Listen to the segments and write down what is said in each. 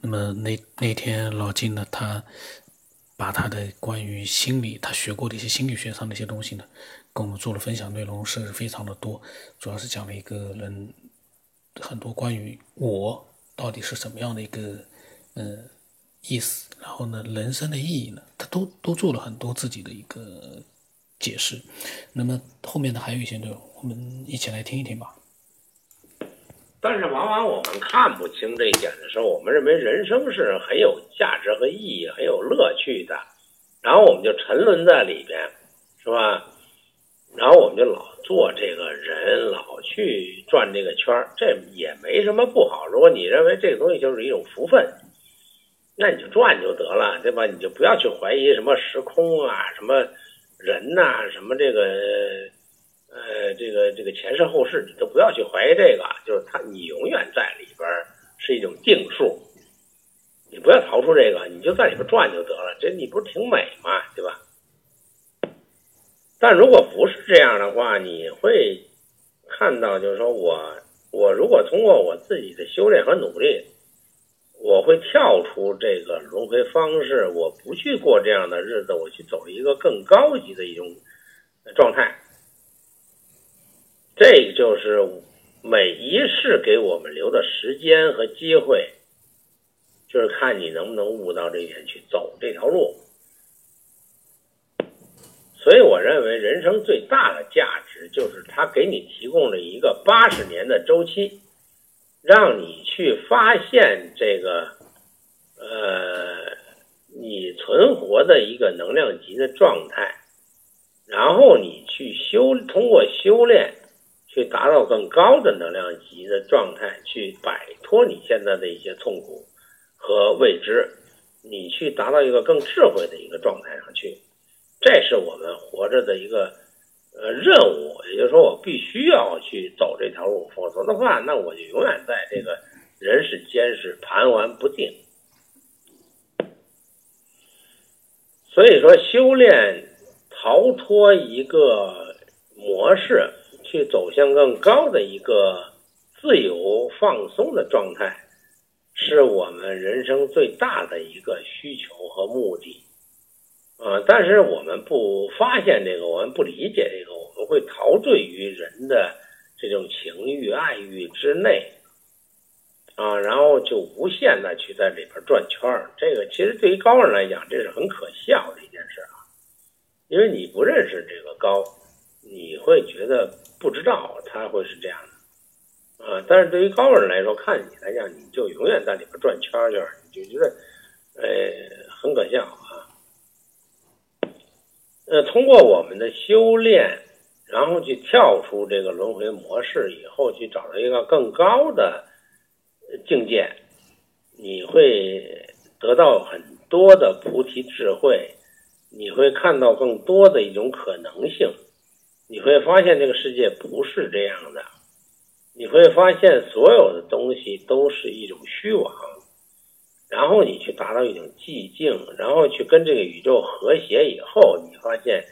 那么那那天老金呢，他把他的关于心理他学过的一些心理学上的一些东西呢，跟我们做了分享，内容是非常的多，主要是讲了一个人很多关于我到底是什么样的一个嗯意思，然后呢，人生的意义呢，他都都做了很多自己的一个解释。那么后面呢，还有一些内容，我们一起来听一听吧。但是往往我们看不清这一点的时候，我们认为人生是很有价值和意义、很有乐趣的，然后我们就沉沦在里边，是吧？然后我们就老做这个人，老去转这个圈，这也没什么不好。如果你认为这个东西就是一种福分，那你就转就得了，对吧？你就不要去怀疑什么时空啊、什么人呐、什么这个。呃，这个这个前世后世，你都不要去怀疑这个，就是他，你永远在里边是一种定数，你不要逃出这个，你就在里边转就得了，这你不是挺美吗？对吧？但如果不是这样的话，你会看到，就是说我我如果通过我自己的修炼和努力，我会跳出这个轮回方式，我不去过这样的日子，我去走一个更高级的一种状态。这就是每一世给我们留的时间和机会，就是看你能不能悟到这一点去走这条路。所以，我认为人生最大的价值就是它给你提供了一个八十年的周期，让你去发现这个呃你存活的一个能量级的状态，然后你去修，通过修炼。去达到更高的能量级的状态，去摆脱你现在的一些痛苦和未知，你去达到一个更智慧的一个状态上去，这是我们活着的一个呃任务。也就是说，我必须要去走这条路，否则的话，那我就永远在这个人世间是盘桓不定。所以说，修炼逃脱一个模式。去走向更高的一个自由放松的状态，是我们人生最大的一个需求和目的，啊！但是我们不发现这个，我们不理解这个，我们会陶醉于人的这种情欲、爱欲之内，啊，然后就无限的去在里边转圈。这个其实对于高人来讲，这是很可笑的一件事啊，因为你不认识这个高，会觉得。不知道他会是这样的，啊！但是对于高人来说，看你来讲，你就永远在里边转圈圈，你就觉得，呃，很可笑啊。呃，通过我们的修炼，然后去跳出这个轮回模式以后，去找到一个更高的境界，你会得到很多的菩提智慧，你会看到更多的一种可能性。你会发现这个世界不是这样的，你会发现所有的东西都是一种虚妄，然后你去达到一种寂静，然后去跟这个宇宙和谐以后，你发现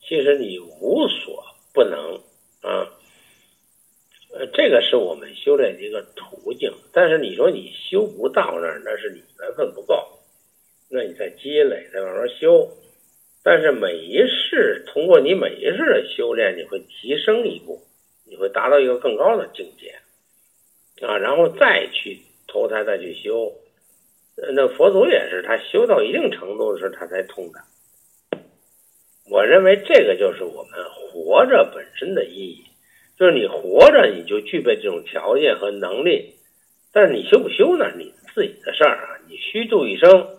其实你无所不能啊。呃，这个是我们修炼的一个途径。但是你说你修不到那儿，那是你缘分不够，那你在积累，在慢慢修。但是每一世，通过你每一世的修炼，你会提升一步，你会达到一个更高的境界，啊，然后再去投胎，再去修。那佛祖也是，他修到一定程度的时候，他才通的。我认为这个就是我们活着本身的意义，就是你活着，你就具备这种条件和能力。但是你修不修呢？你自己的事儿啊，你虚度一生。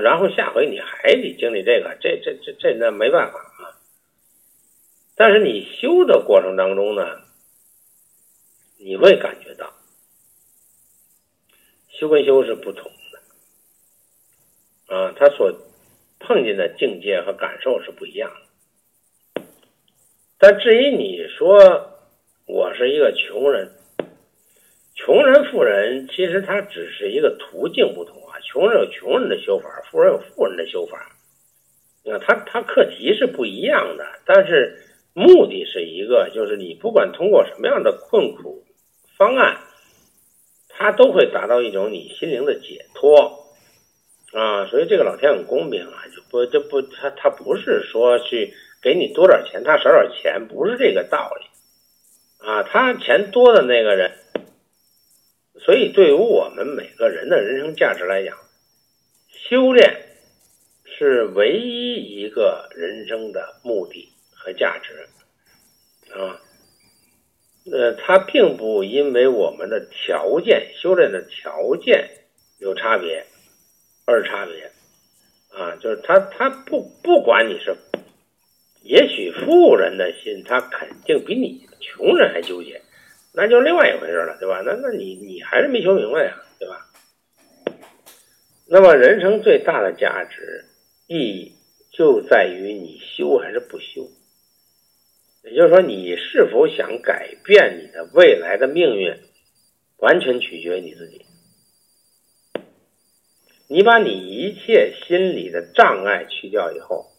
然后下回你还得经历这个，这这这这那没办法啊。但是你修的过程当中呢，你会感觉到修跟修是不同的啊，他所碰见的境界和感受是不一样的。但至于你说我是一个穷人，穷人富人，其实他只是一个途径不同。穷人有穷人的修法，富人有富人的修法。啊他他课题是不一样的，但是目的是一个，就是你不管通过什么样的困苦方案，他都会达到一种你心灵的解脱啊。所以这个老天很公平啊，就不就不他他不是说去给你多点钱，他少点钱，不是这个道理啊。他钱多的那个人，所以对于我们每个人的人生价值来讲，修炼是唯一一个人生的目的和价值啊。呃，它并不因为我们的条件修炼的条件有差别而差别啊，就是他他不不管你是，也许富人的心他肯定比你穷人还纠结，那就另外一回事了，对吧？那那你你还是没修明白呀，对吧？那么人生最大的价值意义就在于你修还是不修。也就是说，你是否想改变你的未来的命运，完全取决于你自己。你把你一切心理的障碍去掉以后，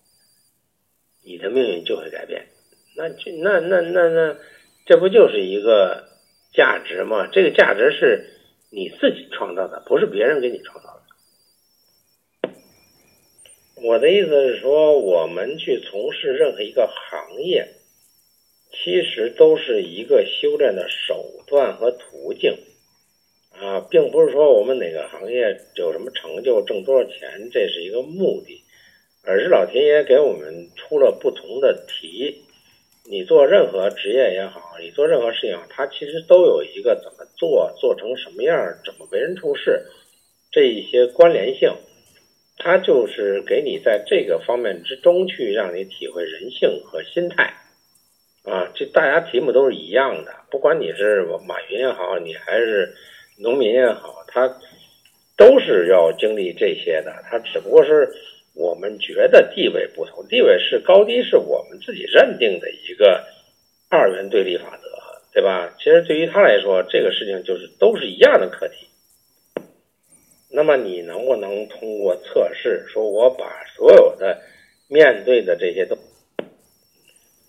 你的命运就会改变。那这那那那那，这不就是一个价值吗？这个价值是你自己创造的，不是别人给你创造的。我的意思是说，我们去从事任何一个行业。其实都是一个修炼的手段和途径，啊，并不是说我们哪个行业有什么成就、挣多少钱，这是一个目的，而是老天爷给我们出了不同的题。你做任何职业也好，你做任何事情，它其实都有一个怎么做、做成什么样、怎么为人处事这一些关联性，它就是给你在这个方面之中去让你体会人性和心态。啊，这大家题目都是一样的，不管你是马云也好，你还是农民也好，他都是要经历这些的。他只不过是我们觉得地位不同，地位是高低是我们自己认定的一个二元对立法则，对吧？其实对于他来说，这个事情就是都是一样的课题。那么你能不能通过测试，说我把所有的面对的这些都？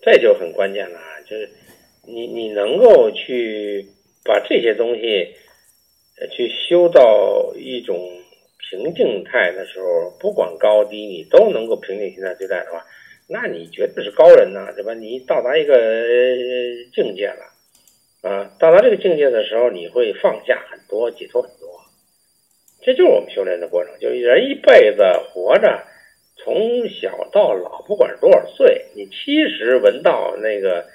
这就很关键了啊，就是你你能够去把这些东西，去修到一种平静态的时候，不管高低，你都能够平静心态对待的话，那你绝对是高人呐，对吧？你到达一个境界了，啊，到达这个境界的时候，你会放下很多，解脱很多，这就是我们修炼的过程。就是人一辈子活着。从小到老，不管是多少岁，你七十闻道，那个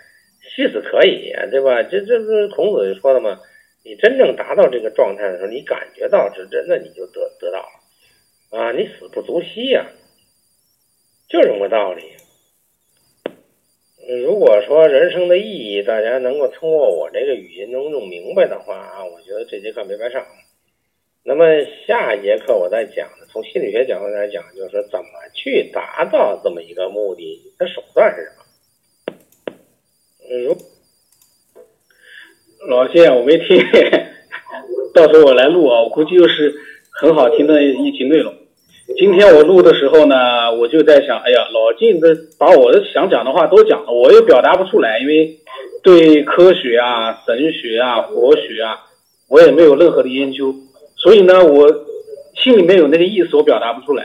惜死可以，对吧？这这不是孔子就说了嘛？你真正达到这个状态的时候，你感觉到是真的，你就得得到了啊！你死不足惜呀，就这么个道理。如果说人生的意义，大家能够通过我这个语音能弄明白的话啊，我觉得这节课没白上。那么下一节课我再讲，从心理学角度来讲，就是说怎么去达到这么一个目的，的手段是什么？如老谢，我没听，到时候我来录啊，我估计又是很好听的一集内容。今天我录的时候呢，我就在想，哎呀，老晋这把我的想讲的话都讲了，我又表达不出来，因为对科学啊、神学啊、佛学啊，我也没有任何的研究。所以呢，我心里面有那个意思，我表达不出来。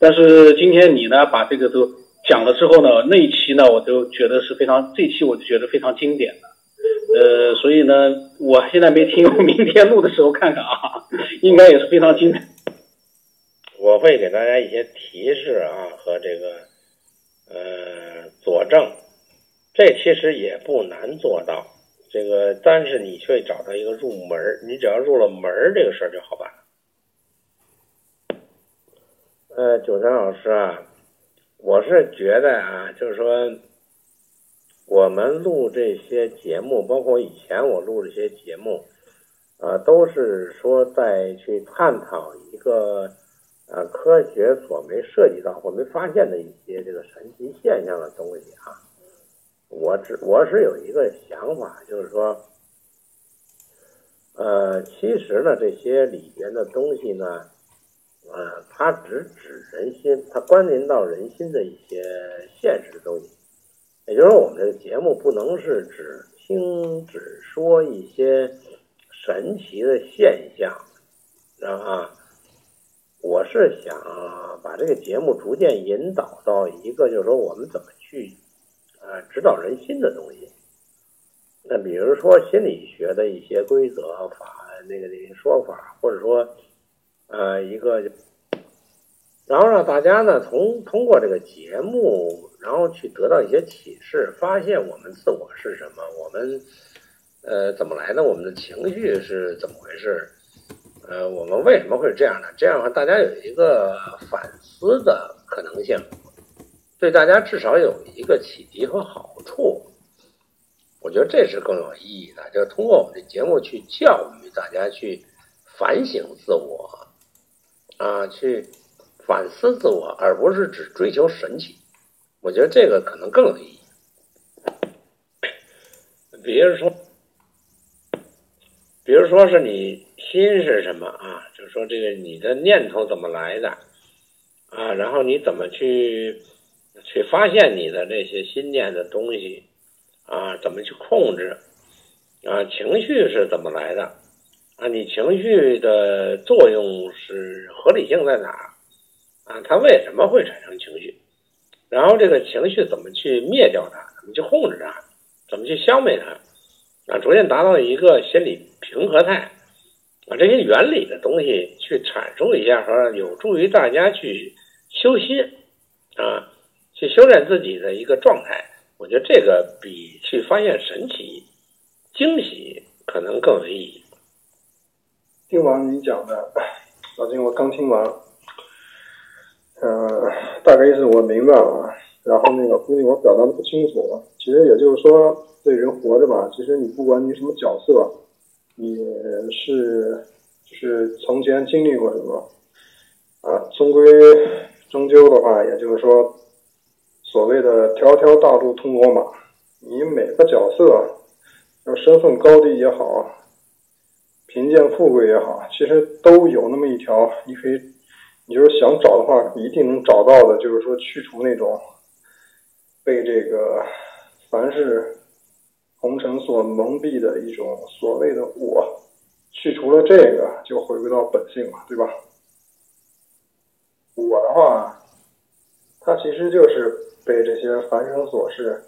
但是今天你呢，把这个都讲了之后呢，那一期呢，我都觉得是非常，这期我就觉得非常经典的。呃，所以呢，我现在没听，我 明天录的时候看看啊，应该也是非常精彩。我会给大家一些提示啊，和这个呃佐证，这其实也不难做到。这个，但是你却找到一个入门你只要入了门这个事儿就好办。呃，九三老师啊，我是觉得啊，就是说，我们录这些节目，包括以前我录这些节目，啊，都是说在去探讨一个呃科学所没涉及到或没发现的一些这个神奇现象的东西啊。我只我是有一个想法，就是说，呃，其实呢，这些里边的东西呢，呃，它只指人心，它关联到人心的一些现实的东西。也就是说，我们这个节目不能是只听只说一些神奇的现象，知道吗？我是想把这个节目逐渐引导到一个，就是说我们怎么去啊指导人心的东西。那比如说心理学的一些规则法，那个那些说法，或者说呃一个，然后让大家呢从通过这个节目，然后去得到一些启示，发现我们自我是什么，我们呃怎么来的，我们的情绪是怎么回事。呃，我们为什么会这样呢？这样的话，大家有一个反思的可能性，对大家至少有一个启迪和好处。我觉得这是更有意义的，就是通过我们的节目去教育大家去反省自我，啊，去反思自我，而不是只追求神奇。我觉得这个可能更有意义。比如说，比如说是你。心是什么啊？就是说，这个你的念头怎么来的啊？然后你怎么去去发现你的这些心念的东西啊？怎么去控制啊？情绪是怎么来的啊？你情绪的作用是合理性在哪啊？它为什么会产生情绪？然后这个情绪怎么去灭掉它？怎么去控制它？怎么去消灭它？啊，逐渐达到一个心理平和态。把这些原理的东西去阐述一下，和有助于大家去修心啊，去修炼自己的一个状态。我觉得这个比去发现神奇、惊喜可能更有意义。听完你讲的，老金，我刚听完，呃，大概意思我明白了。然后那个估计我表达的不清楚。其实也就是说，这人活着吧，其实你不管你什么角色。你是，就是从前经历过什么，啊，终归终究的话，也就是说，所谓的条条大路通罗马，你每个角色，要身份高低也好，贫贱富贵也好，其实都有那么一条，你可以，你就是想找的话，一定能找到的，就是说去除那种被这个凡是。红尘所蒙蔽的一种所谓的我，去除了这个，就回归到本性了，对吧？我的话，它其实就是被这些凡尘琐事，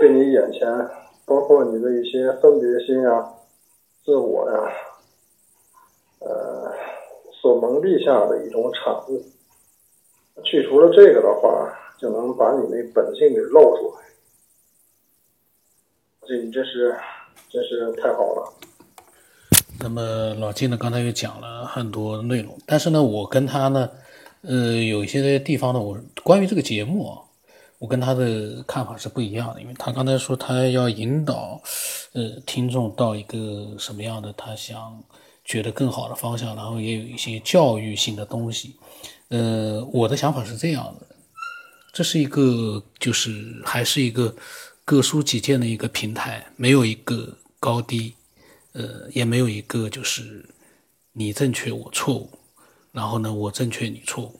被你眼前，包括你的一些分别心啊、自我呀，所蒙蔽下的一种产物。去除了这个的话，就能把你那本性给露出来。这你真是，真是太好了。那么老金呢，刚才又讲了很多内容，但是呢，我跟他呢，呃，有一些地方呢，我关于这个节目啊，我跟他的看法是不一样的。因为他刚才说他要引导，呃，听众到一个什么样的他想觉得更好的方向，然后也有一些教育性的东西。呃，我的想法是这样的，这是一个，就是还是一个。各抒己见的一个平台，没有一个高低，呃，也没有一个就是你正确我错误，然后呢，我正确你错误。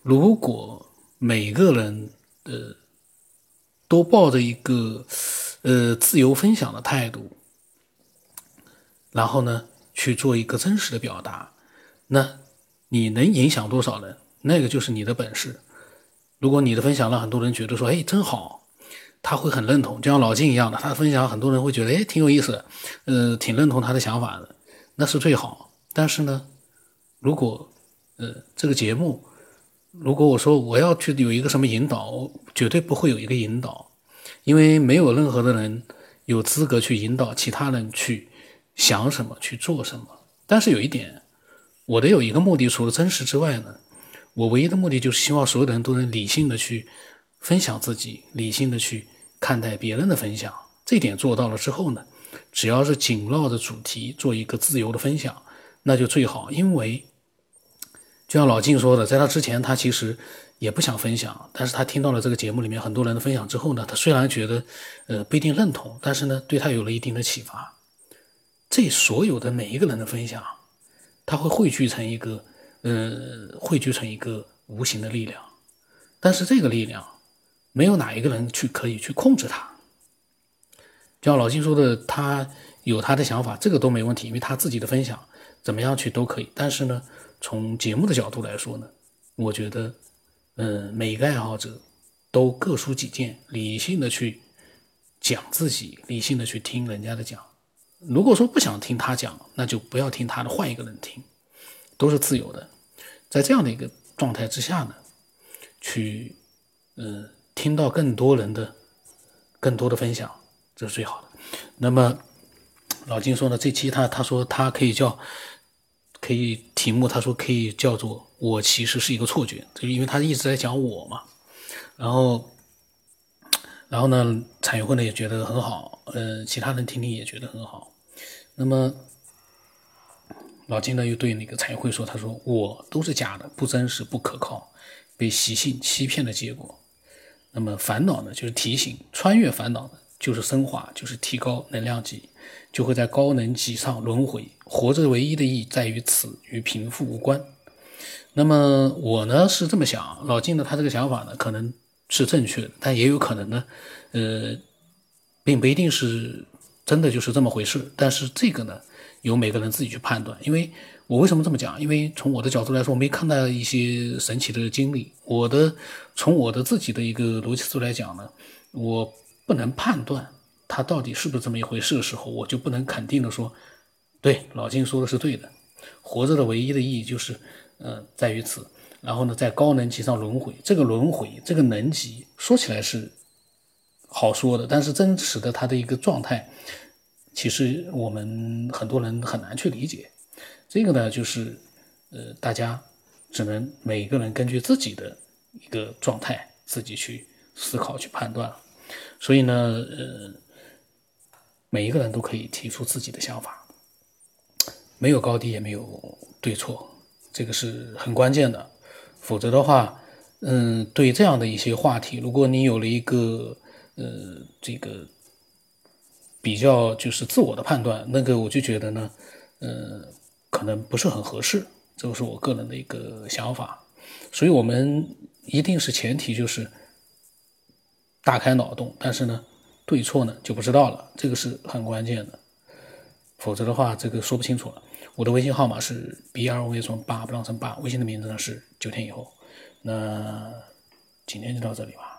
如果每个人呃都抱着一个呃自由分享的态度，然后呢去做一个真实的表达，那你能影响多少人，那个就是你的本事。如果你的分享让很多人觉得说，哎，真好。他会很认同，就像老金一样的，他分享很多人会觉得，哎，挺有意思的，呃，挺认同他的想法的，那是最好。但是呢，如果，呃，这个节目，如果我说我要去有一个什么引导，绝对不会有一个引导，因为没有任何的人有资格去引导其他人去想什么去做什么。但是有一点，我的有一个目的，除了真实之外呢，我唯一的目的就是希望所有的人都能理性的去分享自己，理性的去。看待别人的分享，这点做到了之后呢，只要是紧绕着主题做一个自由的分享，那就最好。因为就像老静说的，在他之前他其实也不想分享，但是他听到了这个节目里面很多人的分享之后呢，他虽然觉得呃不一定认同，但是呢对他有了一定的启发。这所有的每一个人的分享，他会汇聚成一个呃汇聚成一个无形的力量，但是这个力量。没有哪一个人去可以去控制它。就像老金说的，他有他的想法，这个都没问题，因为他自己的分享怎么样去都可以。但是呢，从节目的角度来说呢，我觉得，嗯，每一个爱好者都各抒己见，理性的去讲自己，理性的去听人家的讲。如果说不想听他讲，那就不要听他的，换一个人听，都是自由的。在这样的一个状态之下呢，去，嗯，听到更多人的更多的分享，这是最好的。那么老金说呢，这期他他说他可以叫，可以题目他说可以叫做“我其实是一个错觉”，就因为他一直在讲我嘛。然后，然后呢，产业会呢也觉得很好，呃，其他人听听也觉得很好。那么，老金呢又对那个产业会说：“他说我都是假的，不真实，不可靠，被习性欺骗的结果。那么烦恼呢，就是提醒，穿越烦恼呢，就是升华，就是提高能量级，就会在高能级上轮回。活着唯一的意义在于此，与贫富无关。那么我呢是这么想，老金呢他这个想法呢可能是正确的，但也有可能呢，呃，并不一定是。”真的就是这么回事，但是这个呢，由每个人自己去判断。因为我为什么这么讲？因为从我的角度来说，我没看到一些神奇的经历。我的从我的自己的一个逻辑思维来讲呢，我不能判断他到底是不是这么一回事的时候，我就不能肯定的说，对老金说的是对的。活着的唯一的意义就是，呃，在于此。然后呢，在高能级上轮回，这个轮回，这个能级，说起来是。好说的，但是真实的他的一个状态，其实我们很多人很难去理解。这个呢，就是呃，大家只能每个人根据自己的一个状态，自己去思考、去判断。所以呢，呃，每一个人都可以提出自己的想法，没有高低，也没有对错，这个是很关键的。否则的话，嗯，对这样的一些话题，如果你有了一个呃，这个比较就是自我的判断，那个我就觉得呢，呃，可能不是很合适，这个是我个人的一个想法。所以，我们一定是前提就是大开脑洞，但是呢，对错呢就不知道了，这个是很关键的。否则的话，这个说不清楚了。我的微信号码是 b r v 从八不让成八，微信的名字呢是九天以后。那今天就到这里吧。